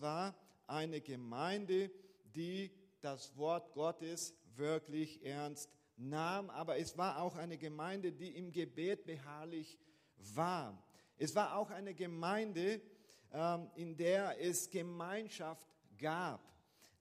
war eine Gemeinde, die das Wort Gottes wirklich ernst nahm, aber es war auch eine Gemeinde, die im Gebet beharrlich war. Es war auch eine Gemeinde, ähm, in der es Gemeinschaft gab.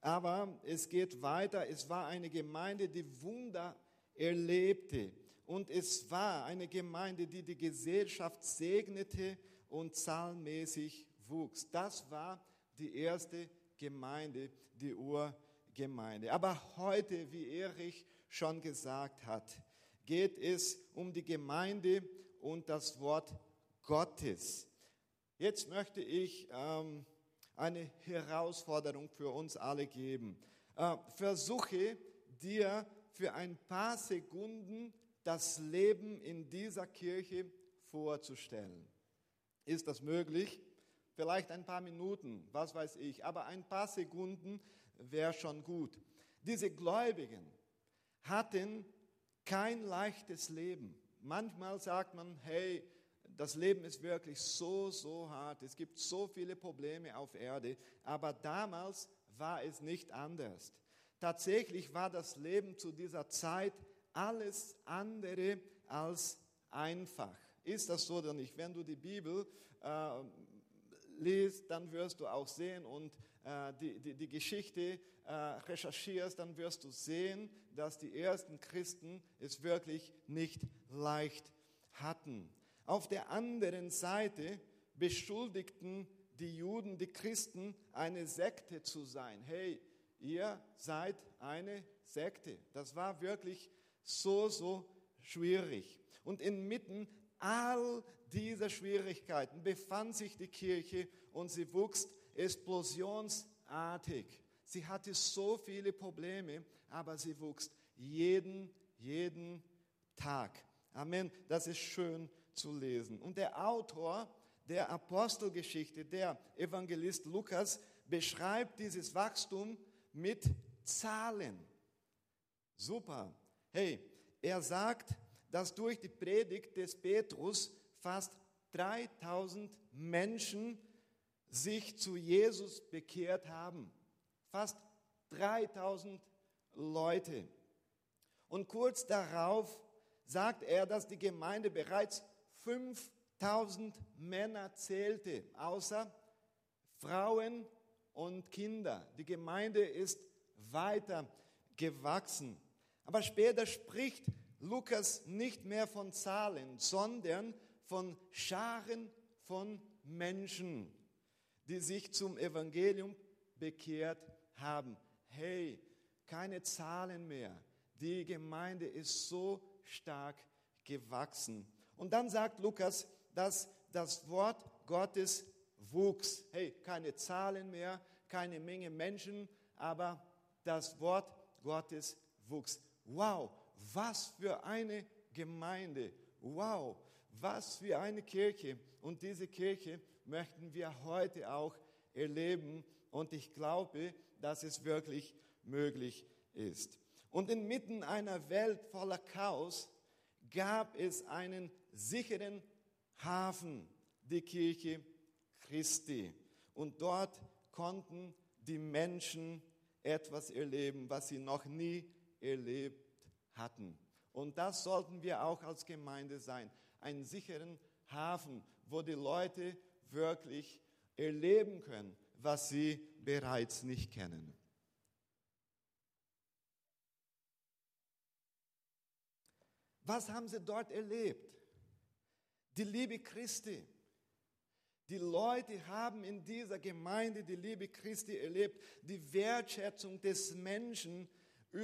Aber es geht weiter. Es war eine Gemeinde, die Wunder erlebte. Und es war eine Gemeinde, die die Gesellschaft segnete und zahlmäßig wuchs. Das war die erste Gemeinde, die Urgemeinde. Aber heute, wie Erich schon gesagt hat, geht es um die Gemeinde und das Wort Gottes. Jetzt möchte ich ähm, eine Herausforderung für uns alle geben. Äh, versuche dir für ein paar Sekunden das Leben in dieser Kirche vorzustellen. Ist das möglich? Vielleicht ein paar Minuten, was weiß ich, aber ein paar Sekunden wäre schon gut. Diese Gläubigen hatten kein leichtes Leben. Manchmal sagt man, hey, das Leben ist wirklich so, so hart. Es gibt so viele Probleme auf Erde. Aber damals war es nicht anders. Tatsächlich war das Leben zu dieser Zeit alles andere als einfach. Ist das so oder nicht? Wenn du die Bibel äh, liest, dann wirst du auch sehen und äh, die, die, die Geschichte äh, recherchierst, dann wirst du sehen, dass die ersten Christen es wirklich nicht leicht hatten. Auf der anderen Seite beschuldigten die Juden die Christen, eine Sekte zu sein. Hey, ihr seid eine Sekte. Das war wirklich so, so schwierig. Und inmitten all dieser Schwierigkeiten befand sich die Kirche und sie wuchs explosionsartig. Sie hatte so viele Probleme, aber sie wuchs jeden, jeden Tag. Amen. Das ist schön zu lesen. Und der Autor der Apostelgeschichte, der Evangelist Lukas, beschreibt dieses Wachstum mit Zahlen. Super. Hey, er sagt, dass durch die Predigt des Petrus fast 3000 Menschen sich zu Jesus bekehrt haben. Fast 3000 Leute. Und kurz darauf sagt er, dass die Gemeinde bereits 5000 Männer zählte, außer Frauen und Kinder. Die Gemeinde ist weiter gewachsen. Aber später spricht Lukas nicht mehr von Zahlen, sondern von Scharen von Menschen, die sich zum Evangelium bekehrt haben. Hey, keine Zahlen mehr. Die Gemeinde ist so stark gewachsen. Und dann sagt Lukas, dass das Wort Gottes wuchs. Hey, keine Zahlen mehr, keine Menge Menschen, aber das Wort Gottes wuchs. Wow, was für eine Gemeinde. Wow, was für eine Kirche. Und diese Kirche möchten wir heute auch erleben. Und ich glaube, dass es wirklich möglich ist. Und inmitten einer Welt voller Chaos gab es einen sicheren Hafen, die Kirche Christi. Und dort konnten die Menschen etwas erleben, was sie noch nie erlebt hatten. Und das sollten wir auch als Gemeinde sein. Einen sicheren Hafen, wo die Leute wirklich erleben können, was sie bereits nicht kennen. Was haben sie dort erlebt? Die Liebe Christi. Die Leute haben in dieser Gemeinde die Liebe Christi erlebt, die Wertschätzung des Menschen,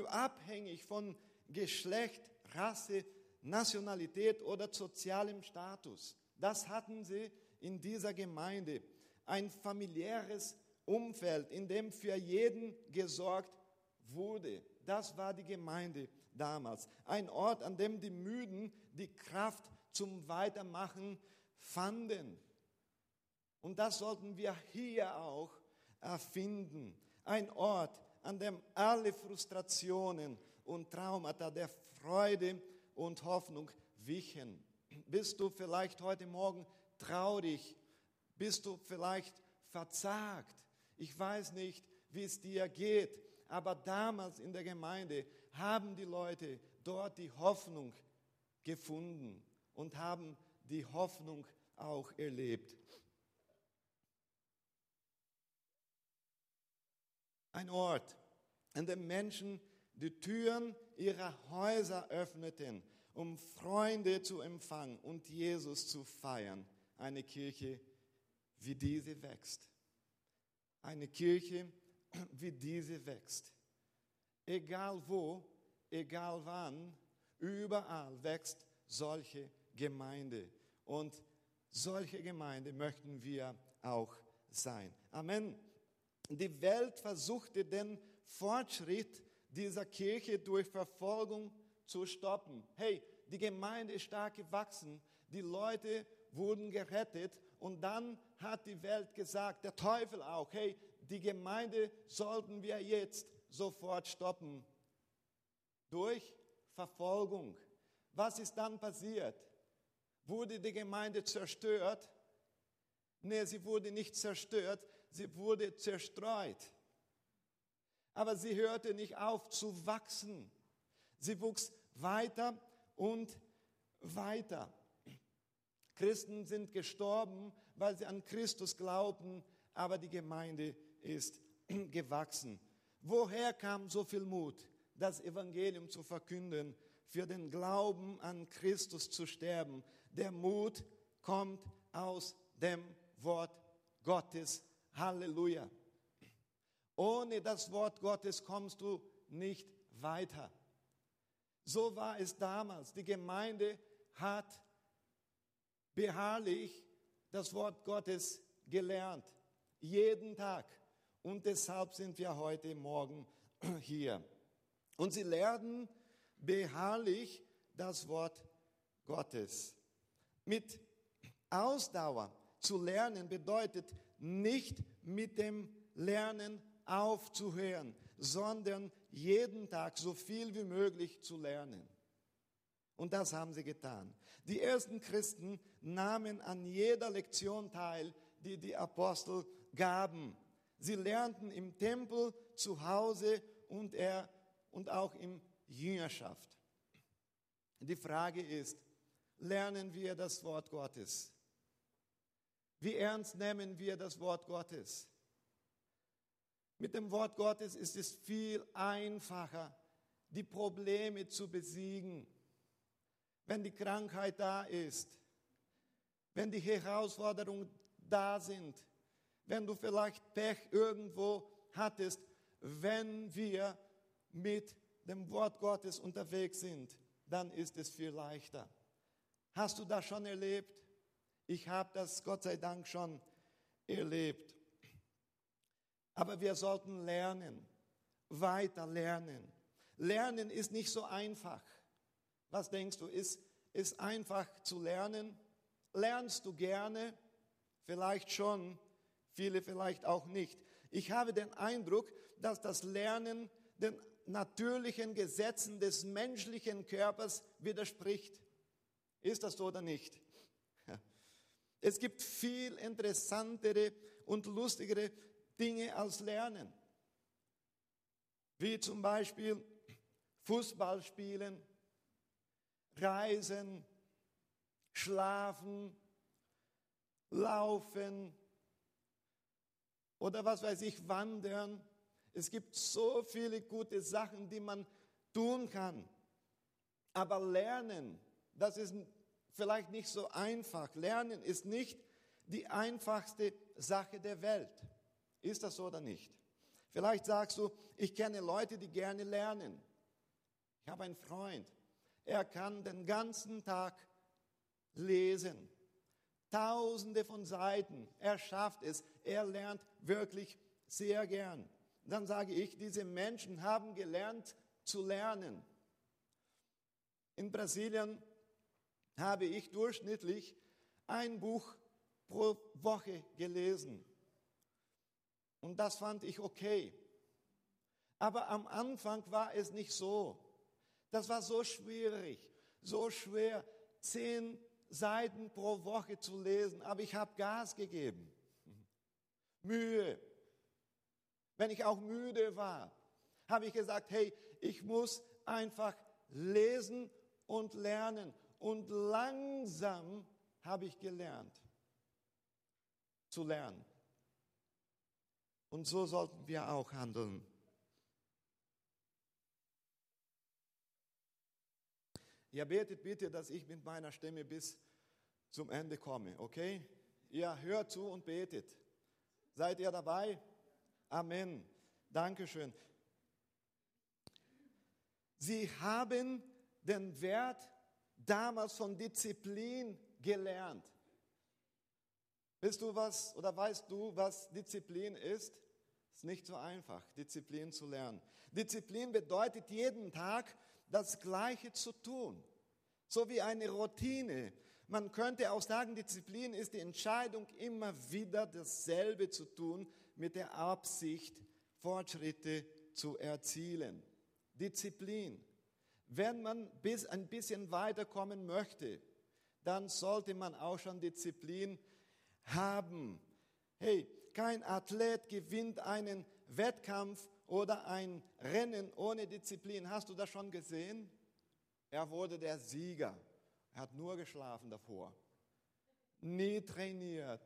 abhängig von Geschlecht, Rasse, Nationalität oder sozialem Status. Das hatten sie in dieser Gemeinde. Ein familiäres Umfeld, in dem für jeden gesorgt wurde. Das war die Gemeinde damals. Ein Ort, an dem die Müden die Kraft zum Weitermachen fanden. Und das sollten wir hier auch erfinden. Ein Ort, an dem alle Frustrationen und Traumata der Freude und Hoffnung wichen. Bist du vielleicht heute Morgen traurig? Bist du vielleicht verzagt? Ich weiß nicht, wie es dir geht, aber damals in der Gemeinde haben die Leute dort die Hoffnung gefunden und haben die Hoffnung auch erlebt. Ein Ort, an dem Menschen die Türen ihrer Häuser öffneten, um Freunde zu empfangen und Jesus zu feiern. Eine Kirche, wie diese wächst. Eine Kirche, wie diese wächst. Egal wo, egal wann, überall wächst solche Gemeinde. Und solche Gemeinde möchten wir auch sein. Amen. Die Welt versuchte den Fortschritt dieser Kirche durch Verfolgung zu stoppen. Hey, die Gemeinde ist stark gewachsen, die Leute wurden gerettet und dann hat die Welt gesagt, der Teufel auch, hey, die Gemeinde sollten wir jetzt sofort stoppen. Durch Verfolgung. Was ist dann passiert? Wurde die Gemeinde zerstört? Nee, sie wurde nicht zerstört, sie wurde zerstreut. Aber sie hörte nicht auf zu wachsen. Sie wuchs weiter und weiter. Christen sind gestorben, weil sie an Christus glaubten, aber die Gemeinde ist gewachsen. Woher kam so viel Mut, das Evangelium zu verkünden, für den Glauben an Christus zu sterben? Der Mut kommt aus dem Wort Gottes. Halleluja. Ohne das Wort Gottes kommst du nicht weiter. So war es damals. Die Gemeinde hat beharrlich das Wort Gottes gelernt. Jeden Tag. Und deshalb sind wir heute Morgen hier. Und sie lernen beharrlich das Wort Gottes. Mit Ausdauer zu lernen bedeutet nicht mit dem Lernen aufzuhören, sondern jeden Tag so viel wie möglich zu lernen. Und das haben sie getan. Die ersten Christen nahmen an jeder Lektion teil, die die Apostel gaben. Sie lernten im Tempel, zu Hause und, er, und auch in Jüngerschaft. Die Frage ist, lernen wir das Wort Gottes? Wie ernst nehmen wir das Wort Gottes? Mit dem Wort Gottes ist es viel einfacher, die Probleme zu besiegen. Wenn die Krankheit da ist, wenn die Herausforderungen da sind, wenn du vielleicht Pech irgendwo hattest, wenn wir mit dem Wort Gottes unterwegs sind, dann ist es viel leichter. Hast du das schon erlebt? Ich habe das Gott sei Dank schon erlebt. Aber wir sollten lernen, weiter lernen. Lernen ist nicht so einfach. Was denkst du, ist, ist einfach zu lernen? Lernst du gerne? Vielleicht schon, viele vielleicht auch nicht. Ich habe den Eindruck, dass das Lernen den natürlichen Gesetzen des menschlichen Körpers widerspricht. Ist das so oder nicht? Es gibt viel interessantere und lustigere Dinge als Lernen. Wie zum Beispiel Fußball spielen, reisen, schlafen, laufen oder was weiß ich, wandern. Es gibt so viele gute Sachen, die man tun kann. Aber lernen, das ist vielleicht nicht so einfach. Lernen ist nicht die einfachste Sache der Welt. Ist das so oder nicht? Vielleicht sagst du, ich kenne Leute, die gerne lernen. Ich habe einen Freund, er kann den ganzen Tag lesen. Tausende von Seiten. Er schafft es. Er lernt wirklich sehr gern. Dann sage ich, diese Menschen haben gelernt zu lernen. In Brasilien habe ich durchschnittlich ein Buch pro Woche gelesen. Und das fand ich okay. Aber am Anfang war es nicht so. Das war so schwierig, so schwer, zehn Seiten pro Woche zu lesen. Aber ich habe Gas gegeben, Mühe. Wenn ich auch müde war, habe ich gesagt, hey, ich muss einfach lesen und lernen. Und langsam habe ich gelernt zu lernen. Und so sollten wir auch handeln. Ihr betet bitte, dass ich mit meiner Stimme bis zum Ende komme, okay? Ihr hört zu und betet. Seid ihr dabei? Amen. Dankeschön. Sie haben den Wert damals von Disziplin gelernt. Wisst du was oder weißt du, was Disziplin ist? Es ist nicht so einfach, Disziplin zu lernen. Disziplin bedeutet jeden Tag das Gleiche zu tun, so wie eine Routine. Man könnte auch sagen, Disziplin ist die Entscheidung, immer wieder dasselbe zu tun, mit der Absicht, Fortschritte zu erzielen. Disziplin. Wenn man bis ein bisschen weiterkommen möchte, dann sollte man auch schon Disziplin haben. Hey, kein Athlet gewinnt einen Wettkampf oder ein Rennen ohne Disziplin. Hast du das schon gesehen? Er wurde der Sieger. Er hat nur geschlafen davor. Nie trainiert.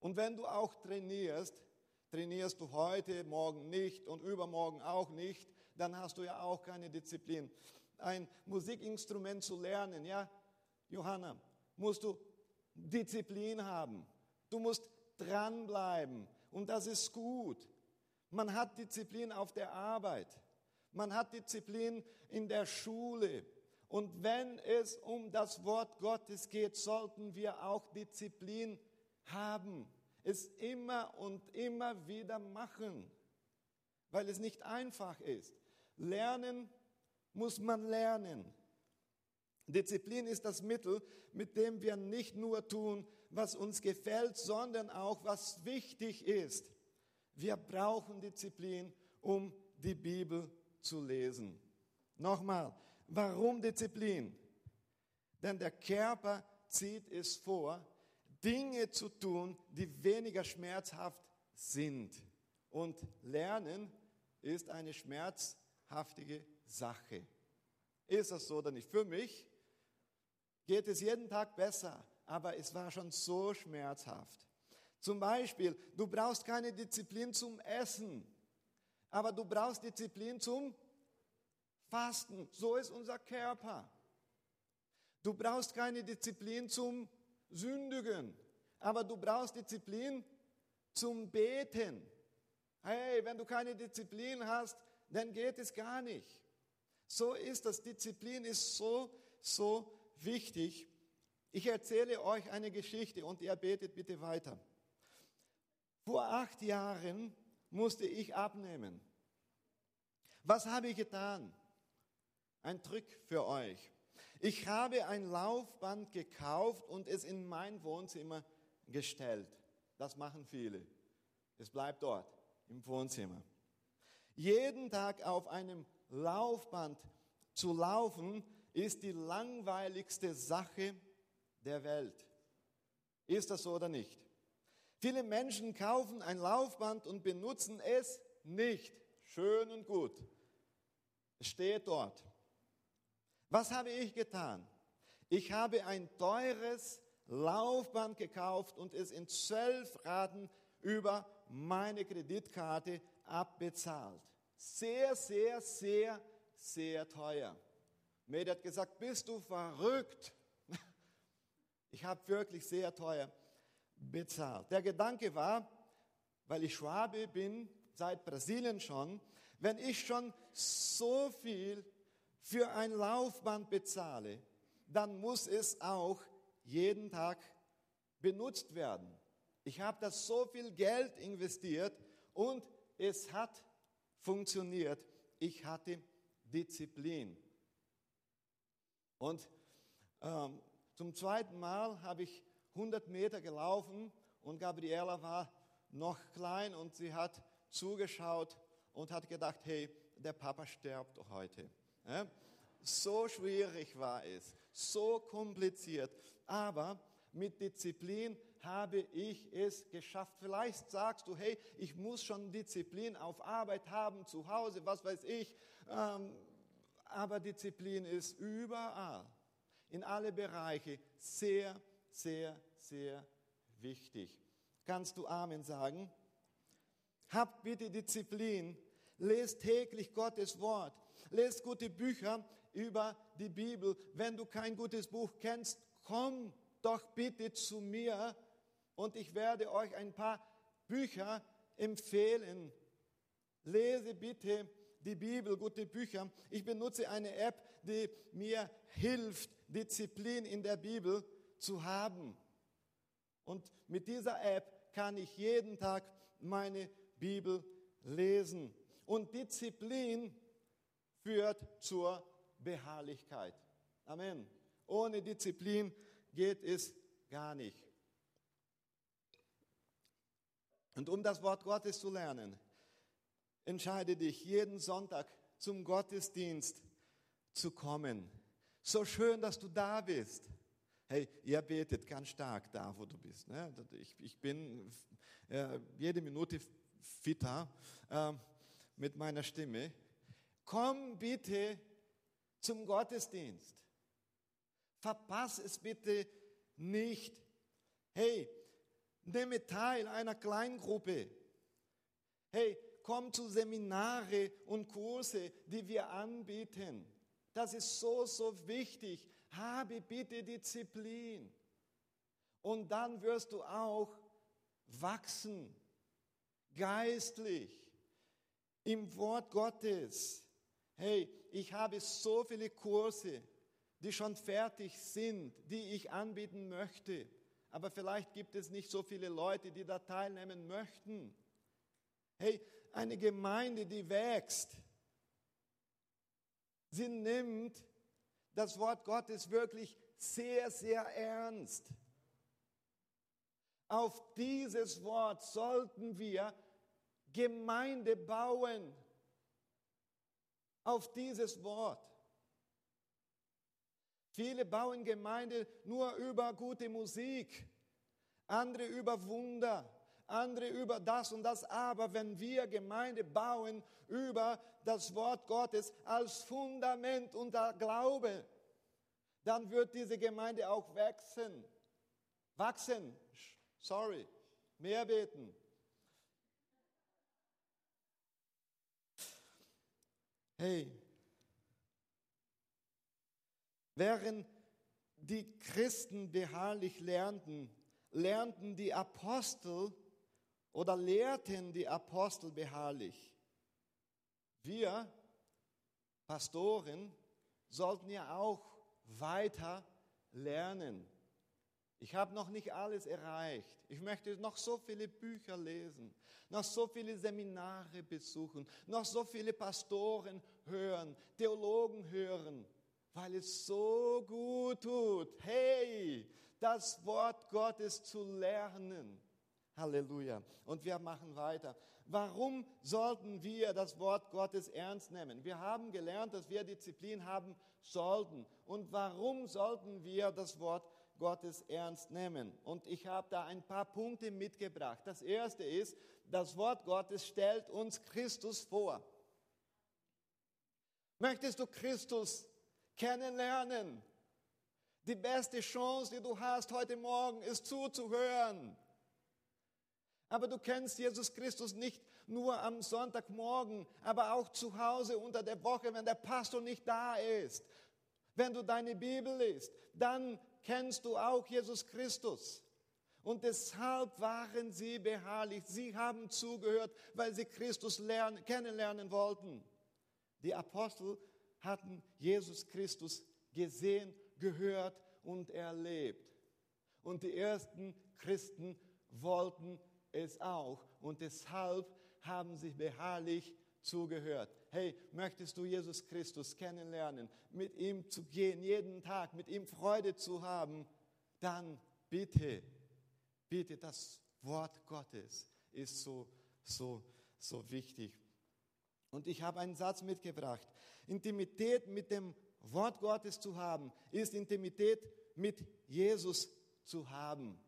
Und wenn du auch trainierst, trainierst du heute, morgen nicht und übermorgen auch nicht, dann hast du ja auch keine Disziplin. Ein Musikinstrument zu lernen, ja, Johanna, musst du Disziplin haben. Du musst dranbleiben und das ist gut. Man hat Disziplin auf der Arbeit. Man hat Disziplin in der Schule. Und wenn es um das Wort Gottes geht, sollten wir auch Disziplin haben. Es immer und immer wieder machen, weil es nicht einfach ist. Lernen muss man lernen. Disziplin ist das Mittel, mit dem wir nicht nur tun, was uns gefällt, sondern auch, was wichtig ist. Wir brauchen Disziplin, um die Bibel zu lesen. Nochmal, warum Disziplin? Denn der Körper zieht es vor, Dinge zu tun, die weniger schmerzhaft sind. Und Lernen ist eine schmerzhaftige Sache. Ist das so oder nicht? Für mich geht es jeden Tag besser, aber es war schon so schmerzhaft. Zum Beispiel, du brauchst keine Disziplin zum Essen, aber du brauchst Disziplin zum Fasten. So ist unser Körper. Du brauchst keine Disziplin zum Sündigen, aber du brauchst Disziplin zum Beten. Hey, wenn du keine Disziplin hast, dann geht es gar nicht. So ist das. Disziplin ist so, so wichtig. Ich erzähle euch eine Geschichte und ihr betet bitte weiter. Vor acht Jahren musste ich abnehmen. Was habe ich getan? Ein Trick für euch. Ich habe ein Laufband gekauft und es in mein Wohnzimmer gestellt. Das machen viele. Es bleibt dort im Wohnzimmer. Jeden Tag auf einem Laufband zu laufen, ist die langweiligste Sache der Welt. Ist das so oder nicht? Viele Menschen kaufen ein Laufband und benutzen es nicht. Schön und gut. Es steht dort. Was habe ich getan? Ich habe ein teures Laufband gekauft und es in zwölf Raten über meine Kreditkarte abbezahlt. Sehr, sehr, sehr, sehr teuer. Mede hat gesagt, bist du verrückt? Ich habe wirklich sehr teuer bezahlt. Der Gedanke war, weil ich Schwabe bin, seit Brasilien schon, wenn ich schon so viel für ein Laufband bezahle, dann muss es auch jeden Tag benutzt werden. Ich habe da so viel Geld investiert und es hat funktioniert. Ich hatte Disziplin. Und ähm, zum zweiten Mal habe ich 100 Meter gelaufen und Gabriela war noch klein und sie hat zugeschaut und hat gedacht, hey, der Papa stirbt heute. So schwierig war es, so kompliziert. Aber mit Disziplin habe ich es geschafft. Vielleicht sagst du, hey, ich muss schon Disziplin auf Arbeit haben, zu Hause, was weiß ich. Ähm, aber Disziplin ist überall, in alle Bereiche, sehr, sehr, sehr wichtig. Kannst du Amen sagen? Habt bitte Disziplin, lest täglich Gottes Wort, lest gute Bücher über die Bibel. Wenn du kein gutes Buch kennst, komm doch bitte zu mir und ich werde euch ein paar Bücher empfehlen. Lese bitte die Bibel, gute Bücher. Ich benutze eine App, die mir hilft, Disziplin in der Bibel zu haben. Und mit dieser App kann ich jeden Tag meine Bibel lesen. Und Disziplin führt zur Beharrlichkeit. Amen. Ohne Disziplin geht es gar nicht. Und um das Wort Gottes zu lernen, entscheide dich jeden Sonntag zum Gottesdienst zu kommen. So schön, dass du da bist. Hey, ihr betet ganz stark da, wo du bist. Ne? Ich, ich bin äh, jede Minute fitter äh, mit meiner Stimme. Komm bitte zum Gottesdienst. Verpass es bitte nicht. Hey, nehme teil einer Kleingruppe. Hey, komm zu Seminare und Kurse, die wir anbieten. Das ist so, so wichtig. Habe bitte Disziplin. Und dann wirst du auch wachsen, geistlich, im Wort Gottes. Hey, ich habe so viele Kurse, die schon fertig sind, die ich anbieten möchte. Aber vielleicht gibt es nicht so viele Leute, die da teilnehmen möchten. Hey, eine Gemeinde, die wächst, sie nimmt das Wort Gottes wirklich sehr, sehr ernst. Auf dieses Wort sollten wir Gemeinde bauen. Auf dieses Wort. Viele bauen Gemeinde nur über gute Musik, andere über Wunder, andere über das und das. Aber wenn wir Gemeinde bauen über das Wort Gottes als Fundament und Glaube, dann wird diese Gemeinde auch wachsen. Wachsen. Sorry. Mehr beten. Hey, während die Christen beharrlich lernten, lernten die Apostel oder lehrten die Apostel beharrlich. Wir, Pastoren, sollten ja auch weiter lernen. Ich habe noch nicht alles erreicht. Ich möchte noch so viele Bücher lesen, noch so viele Seminare besuchen, noch so viele Pastoren hören, Theologen hören, weil es so gut tut. Hey, das Wort Gottes zu lernen. Halleluja. Und wir machen weiter. Warum sollten wir das Wort Gottes ernst nehmen? Wir haben gelernt, dass wir Disziplin haben sollten. Und warum sollten wir das Wort Gottes ernst nehmen? Und ich habe da ein paar Punkte mitgebracht. Das erste ist, das Wort Gottes stellt uns Christus vor. Möchtest du Christus kennenlernen? Die beste Chance, die du hast heute Morgen, ist zuzuhören. Aber du kennst Jesus Christus nicht nur am Sonntagmorgen, aber auch zu Hause unter der Woche, wenn der Pastor nicht da ist. Wenn du deine Bibel liest, dann kennst du auch Jesus Christus. Und deshalb waren sie beharrlich. Sie haben zugehört, weil sie Christus lernen, kennenlernen wollten. Die Apostel hatten Jesus Christus gesehen, gehört und erlebt. Und die ersten Christen wollten es auch und deshalb haben sie beharrlich zugehört. Hey, möchtest du Jesus Christus kennenlernen, mit ihm zu gehen, jeden Tag, mit ihm Freude zu haben, dann bitte, bitte, das Wort Gottes ist so, so, so wichtig. Und ich habe einen Satz mitgebracht. Intimität mit dem Wort Gottes zu haben, ist Intimität mit Jesus zu haben.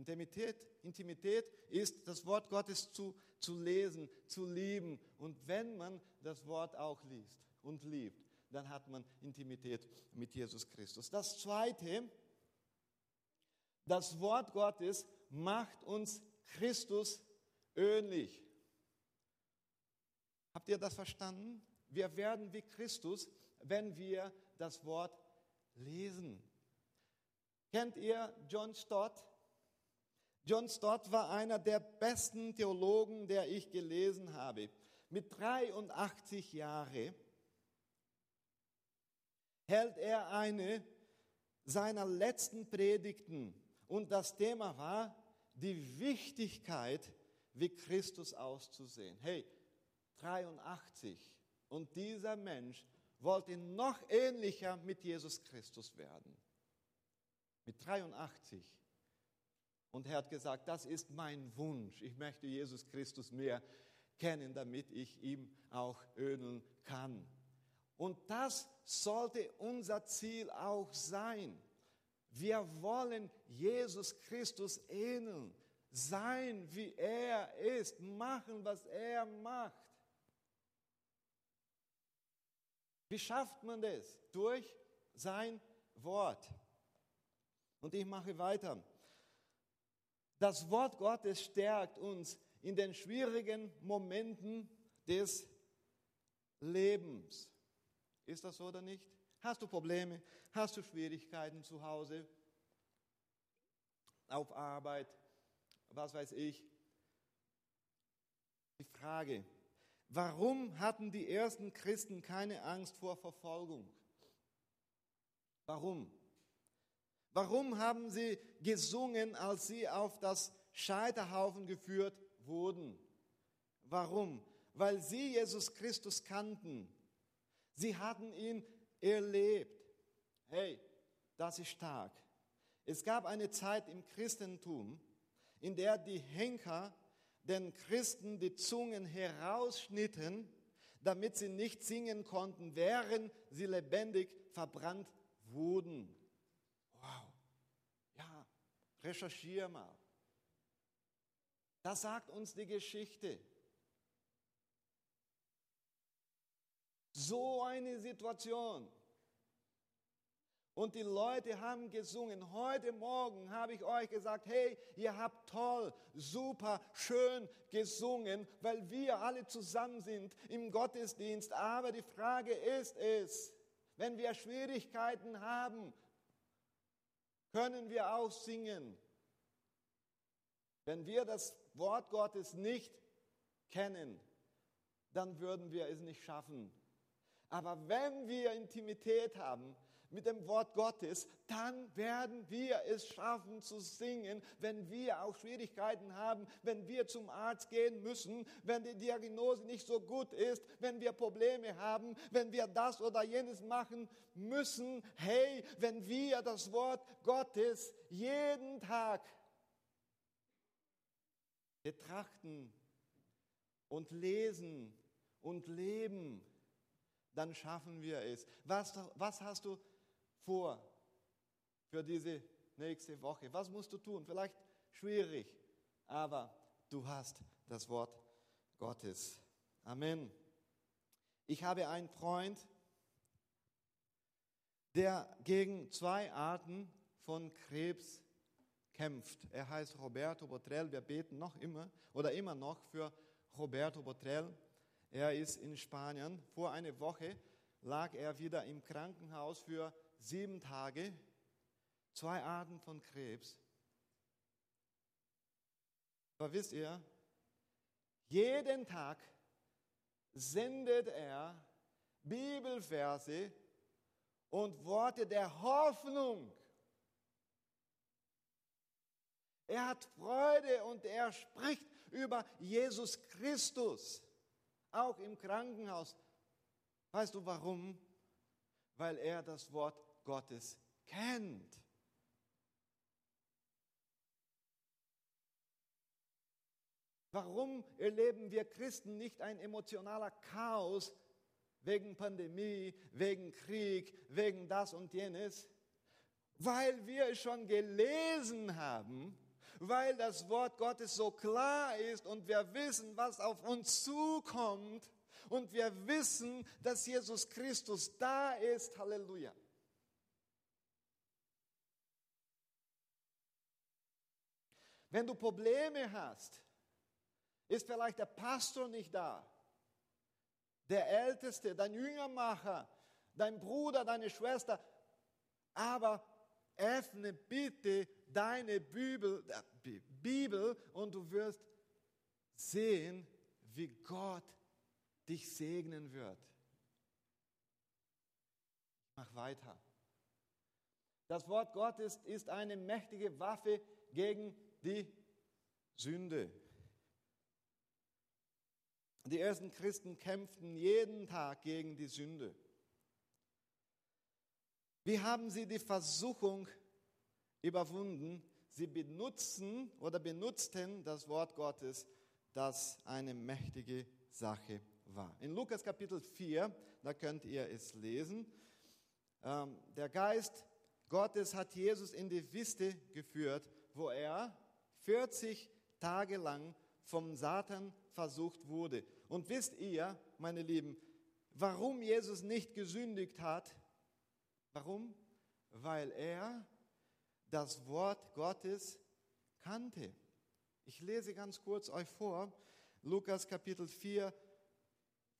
Intimität, Intimität ist das Wort Gottes zu, zu lesen, zu lieben. Und wenn man das Wort auch liest und liebt, dann hat man Intimität mit Jesus Christus. Das Zweite, das Wort Gottes macht uns Christus ähnlich. Habt ihr das verstanden? Wir werden wie Christus, wenn wir das Wort lesen. Kennt ihr John Stott? John Stott war einer der besten Theologen, der ich gelesen habe. Mit 83 Jahren hält er eine seiner letzten Predigten und das Thema war die Wichtigkeit, wie Christus auszusehen. Hey, 83 und dieser Mensch wollte noch ähnlicher mit Jesus Christus werden. Mit 83. Und er hat gesagt, das ist mein Wunsch. Ich möchte Jesus Christus mehr kennen, damit ich ihm auch ähneln kann. Und das sollte unser Ziel auch sein. Wir wollen Jesus Christus ähneln, sein wie er ist, machen, was er macht. Wie schafft man das? Durch sein Wort. Und ich mache weiter. Das Wort Gottes stärkt uns in den schwierigen Momenten des Lebens. Ist das so oder nicht? Hast du Probleme? Hast du Schwierigkeiten zu Hause? Auf Arbeit? Was weiß ich? Die Frage, warum hatten die ersten Christen keine Angst vor Verfolgung? Warum? Warum haben sie gesungen, als sie auf das Scheiterhaufen geführt wurden? Warum? Weil sie Jesus Christus kannten. Sie hatten ihn erlebt. Hey, das ist stark. Es gab eine Zeit im Christentum, in der die Henker den Christen die Zungen herausschnitten, damit sie nicht singen konnten, während sie lebendig verbrannt wurden. Wow. Ja, recherchier mal. Das sagt uns die Geschichte. So eine Situation. Und die Leute haben gesungen. Heute Morgen habe ich euch gesagt, hey, ihr habt toll, super, schön gesungen, weil wir alle zusammen sind im Gottesdienst. Aber die Frage ist es, wenn wir Schwierigkeiten haben, können wir auch singen. Wenn wir das Wort Gottes nicht kennen, dann würden wir es nicht schaffen. Aber wenn wir Intimität haben mit dem Wort Gottes, dann werden wir es schaffen zu singen, wenn wir auch Schwierigkeiten haben, wenn wir zum Arzt gehen müssen, wenn die Diagnose nicht so gut ist, wenn wir Probleme haben, wenn wir das oder jenes machen müssen. Hey, wenn wir das Wort Gottes jeden Tag betrachten und lesen und leben, dann schaffen wir es. Was, was hast du vor für diese nächste Woche? Was musst du tun? Vielleicht schwierig, aber du hast das Wort Gottes. Amen. Ich habe einen Freund, der gegen zwei Arten von Krebs kämpft. Er heißt Roberto Botrell. Wir beten noch immer oder immer noch für Roberto Botrell. Er ist in Spanien. Vor einer Woche lag er wieder im Krankenhaus für sieben Tage. Zwei Arten von Krebs. Aber wisst ihr, jeden Tag sendet er Bibelverse und Worte der Hoffnung. Er hat Freude und er spricht über Jesus Christus auch im Krankenhaus. Weißt du warum? Weil er das Wort Gottes kennt. Warum erleben wir Christen nicht ein emotionaler Chaos wegen Pandemie, wegen Krieg, wegen das und jenes? weil wir es schon gelesen haben, weil das Wort Gottes so klar ist und wir wissen, was auf uns zukommt und wir wissen, dass Jesus Christus da ist. Halleluja. Wenn du Probleme hast, ist vielleicht der Pastor nicht da, der Älteste, dein Jüngermacher, dein Bruder, deine Schwester, aber öffne bitte deine Bibel, äh, Bibel und du wirst sehen, wie Gott dich segnen wird. Mach weiter. Das Wort Gottes ist eine mächtige Waffe gegen die Sünde. Die ersten Christen kämpften jeden Tag gegen die Sünde. Wie haben sie die Versuchung überwunden? Sie benutzen oder benutzten das Wort Gottes, das eine mächtige Sache war. In Lukas Kapitel 4, da könnt ihr es lesen, ähm, der Geist Gottes hat Jesus in die Wüste geführt, wo er 40 Tage lang vom Satan versucht wurde. Und wisst ihr, meine Lieben, warum Jesus nicht gesündigt hat? Warum? Weil er das Wort Gottes kannte. Ich lese ganz kurz euch vor, Lukas Kapitel 4,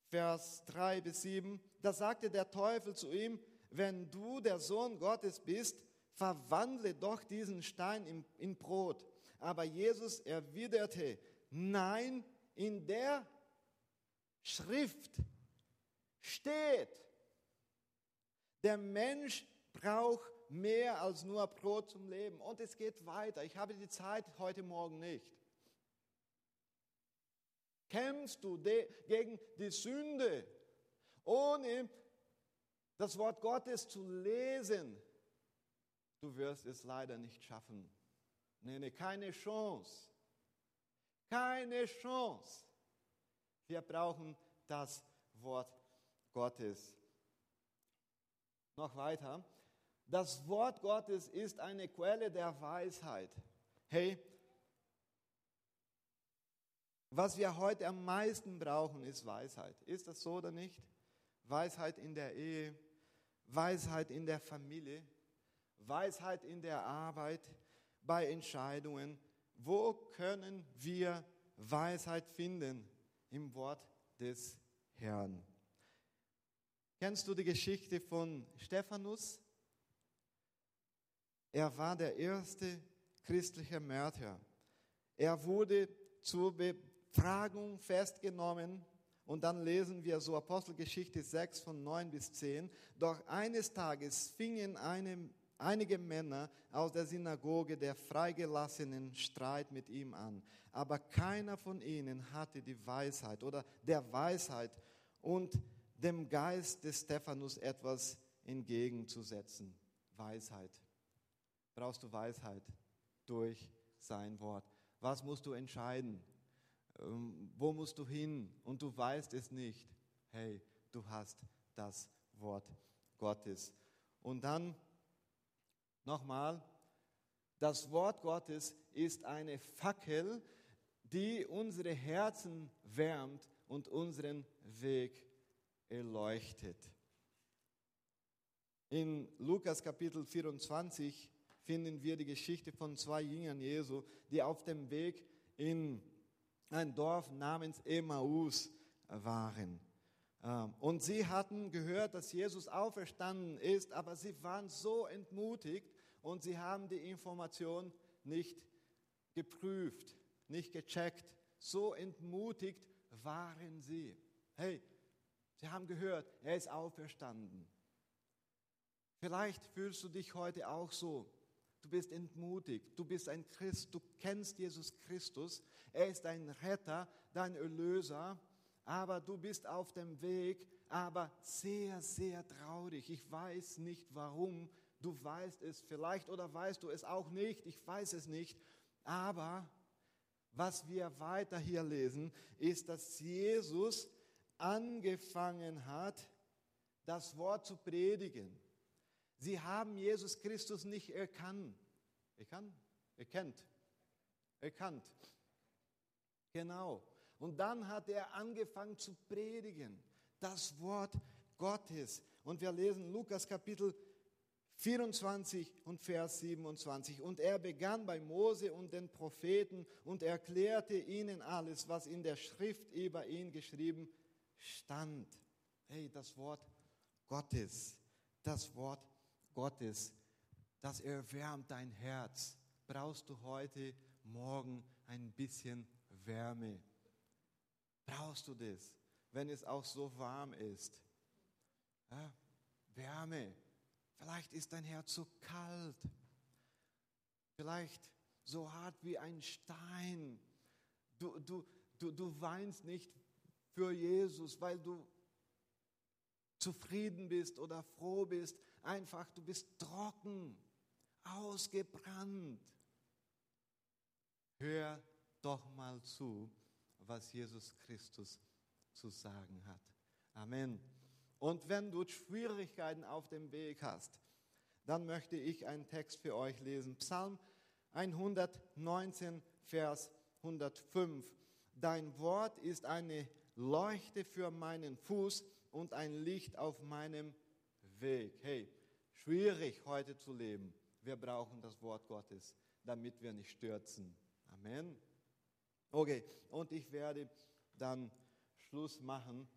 Vers 3 bis 7. Da sagte der Teufel zu ihm, wenn du der Sohn Gottes bist, verwandle doch diesen Stein in, in Brot. Aber Jesus erwiderte, nein, in der Schrift steht, der Mensch braucht mehr als nur Brot zum Leben. Und es geht weiter. Ich habe die Zeit heute Morgen nicht. Kämpfst du gegen die Sünde, ohne das Wort Gottes zu lesen? Du wirst es leider nicht schaffen. Nee, keine Chance. Keine Chance. Wir brauchen das Wort Gottes. Noch weiter. Das Wort Gottes ist eine Quelle der Weisheit. Hey, was wir heute am meisten brauchen, ist Weisheit. Ist das so oder nicht? Weisheit in der Ehe, Weisheit in der Familie, Weisheit in der Arbeit, bei Entscheidungen. Wo können wir Weisheit finden? Im Wort des Herrn. Kennst du die Geschichte von Stephanus? Er war der erste christliche Märtyrer. Er wurde zur Befragung festgenommen und dann lesen wir so Apostelgeschichte 6 von 9 bis 10. Doch eines Tages fingen eine einige Männer aus der Synagoge der Freigelassenen Streit mit ihm an. Aber keiner von ihnen hatte die Weisheit oder der Weisheit und dem Geist des Stephanus etwas entgegenzusetzen. Weisheit. Brauchst du Weisheit durch sein Wort? Was musst du entscheiden? Ähm, wo musst du hin? Und du weißt es nicht. Hey, du hast das Wort Gottes. Und dann Nochmal, das Wort Gottes ist eine Fackel, die unsere Herzen wärmt und unseren Weg erleuchtet. In Lukas Kapitel 24 finden wir die Geschichte von zwei Jüngern Jesu, die auf dem Weg in ein Dorf namens Emmaus waren. Ähm, und sie hatten gehört, dass Jesus auferstanden ist, aber sie waren so entmutigt und sie haben die Information nicht geprüft, nicht gecheckt. So entmutigt waren sie. Hey, sie haben gehört, er ist auferstanden. Vielleicht fühlst du dich heute auch so. Du bist entmutigt, du bist ein Christ, du kennst Jesus Christus, er ist dein Retter, dein Erlöser aber du bist auf dem Weg, aber sehr, sehr traurig. Ich weiß nicht warum. Du weißt es vielleicht oder weißt du es auch nicht. Ich weiß es nicht. Aber was wir weiter hier lesen, ist, dass Jesus angefangen hat, das Wort zu predigen. Sie haben Jesus Christus nicht erkannt. Erkannt? Erkennt. Erkannt. Genau. Und dann hat er angefangen zu predigen. Das Wort Gottes. Und wir lesen Lukas Kapitel 24 und Vers 27. Und er begann bei Mose und den Propheten und erklärte ihnen alles, was in der Schrift über ihn geschrieben stand. Hey, das Wort Gottes, das Wort Gottes, das erwärmt dein Herz. Brauchst du heute Morgen ein bisschen Wärme? Brauchst du das, wenn es auch so warm ist? Ja, Wärme. Vielleicht ist dein Herz so kalt. Vielleicht so hart wie ein Stein. Du, du, du, du weinst nicht für Jesus, weil du zufrieden bist oder froh bist. Einfach, du bist trocken, ausgebrannt. Hör doch mal zu, was Jesus Christus zu sagen hat. Amen. Und wenn du Schwierigkeiten auf dem Weg hast, dann möchte ich einen Text für euch lesen. Psalm 119, Vers 105. Dein Wort ist eine Leuchte für meinen Fuß und ein Licht auf meinem Weg. Hey, schwierig heute zu leben. Wir brauchen das Wort Gottes, damit wir nicht stürzen. Amen. Okay, und ich werde dann Schluss machen.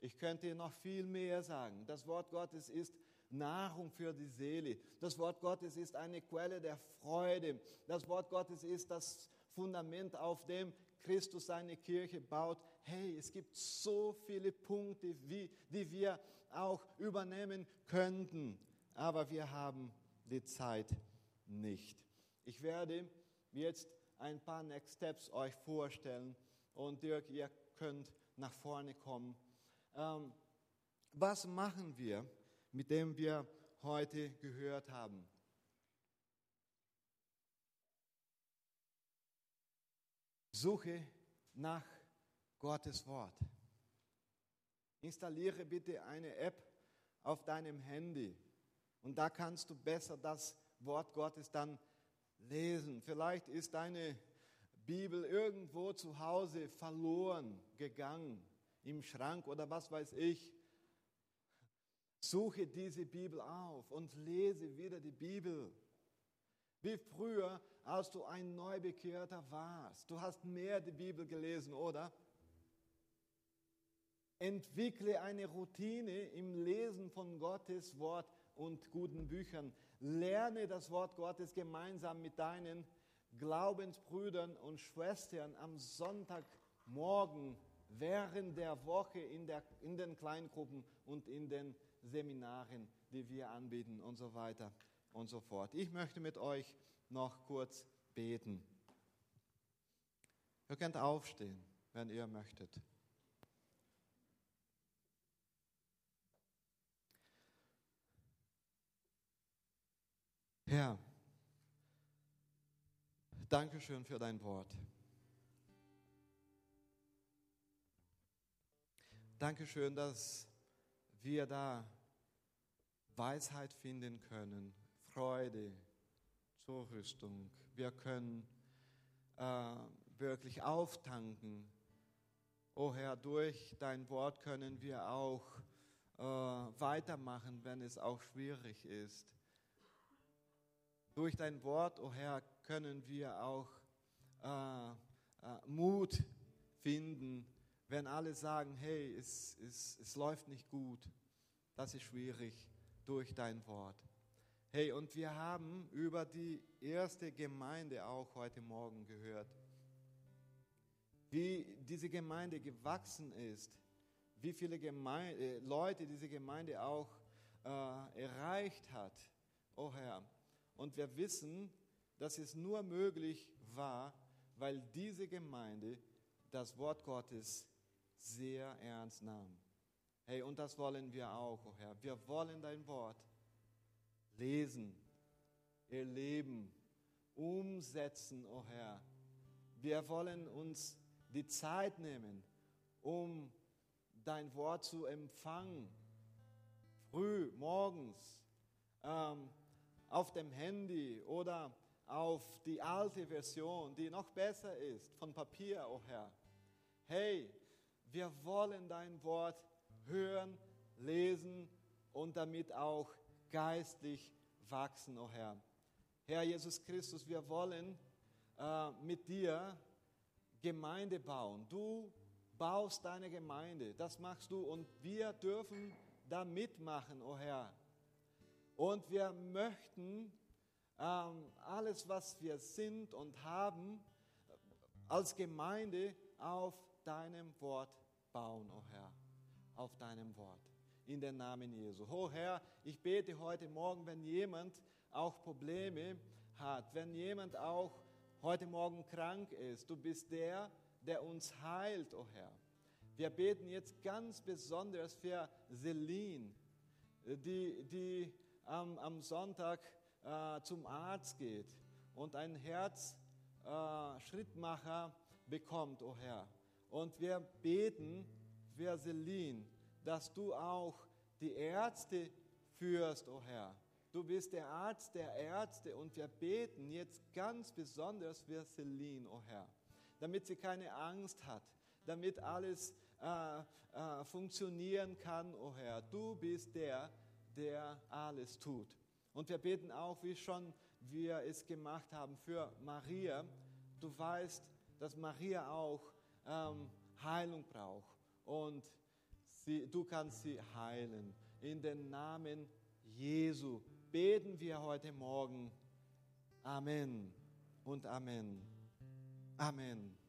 Ich könnte noch viel mehr sagen. Das Wort Gottes ist Nahrung für die Seele. Das Wort Gottes ist eine Quelle der Freude. Das Wort Gottes ist das Fundament, auf dem Christus seine Kirche baut. Hey, es gibt so viele Punkte, wie, die wir auch übernehmen könnten, aber wir haben die Zeit nicht. Ich werde jetzt ein paar Next Steps euch vorstellen und Dirk, ihr könnt nach vorne kommen. Ähm, was machen wir mit dem wir heute gehört haben? Suche nach Gottes Wort. Installiere bitte eine App auf deinem Handy und da kannst du besser das Wort Gottes dann lesen. Vielleicht ist deine Bibel irgendwo zu Hause verloren gegangen im Schrank oder was weiß ich. Suche diese Bibel auf und lese wieder die Bibel. Wie früher, als du ein Neubekehrter warst. Du hast mehr die Bibel gelesen, oder? Entwickle eine Routine im Lesen von Gottes Wort und guten Büchern. Lerne das Wort Gottes gemeinsam mit deinen Glaubensbrüdern und Schwestern am Sonntagmorgen während der Woche in, der, in den Kleingruppen und in den Seminaren, die wir anbieten und so weiter und so fort. Ich möchte mit euch noch kurz beten. Ihr könnt aufstehen, wenn ihr möchtet. Herr, danke schön für dein Wort. Dankeschön, dass wir da Weisheit finden können, Freude, Zurüstung. Wir können äh, wirklich auftanken. O oh Herr, durch dein Wort können wir auch äh, weitermachen, wenn es auch schwierig ist. Durch dein Wort, o oh Herr, können wir auch äh, äh Mut finden, wenn alle sagen, hey, es, es, es läuft nicht gut, das ist schwierig durch dein Wort. Hey, und wir haben über die erste Gemeinde auch heute Morgen gehört, wie diese Gemeinde gewachsen ist, wie viele Gemeinde, äh, Leute diese Gemeinde auch äh, erreicht hat, oh Herr. Und wir wissen, dass es nur möglich war, weil diese Gemeinde das Wort Gottes sehr ernst nahm. Hey, und das wollen wir auch, oh Herr. Wir wollen dein Wort lesen, erleben, umsetzen, oh Herr. Wir wollen uns die Zeit nehmen, um dein Wort zu empfangen. Früh, morgens, ähm, auf dem Handy oder auf die alte Version, die noch besser ist, von Papier, oh Herr. Hey, wir wollen dein Wort hören, lesen und damit auch geistlich wachsen, oh Herr. Herr Jesus Christus, wir wollen äh, mit dir Gemeinde bauen. Du baust deine Gemeinde, das machst du und wir dürfen da mitmachen, oh Herr. Und wir möchten ähm, alles, was wir sind und haben, als Gemeinde auf deinem Wort bauen, oh Herr, auf deinem Wort. In den Namen Jesu. Oh Herr, ich bete heute Morgen, wenn jemand auch Probleme hat, wenn jemand auch heute Morgen krank ist, du bist der, der uns heilt, oh Herr. Wir beten jetzt ganz besonders für Celine, die, die ähm, am Sonntag äh, zum Arzt geht und einen Herzschrittmacher äh, bekommt, oh Herr. Und wir beten für Celine, dass du auch die Ärzte führst, oh Herr. Du bist der Arzt der Ärzte und wir beten jetzt ganz besonders für Celine, oh Herr, damit sie keine Angst hat, damit alles äh, äh, funktionieren kann, oh Herr. Du bist der, der alles tut. Und wir beten auch, wie schon wir es gemacht haben, für Maria. Du weißt, dass Maria auch ähm, Heilung braucht und sie, du kannst sie heilen. In den Namen Jesu beten wir heute Morgen. Amen und Amen. Amen.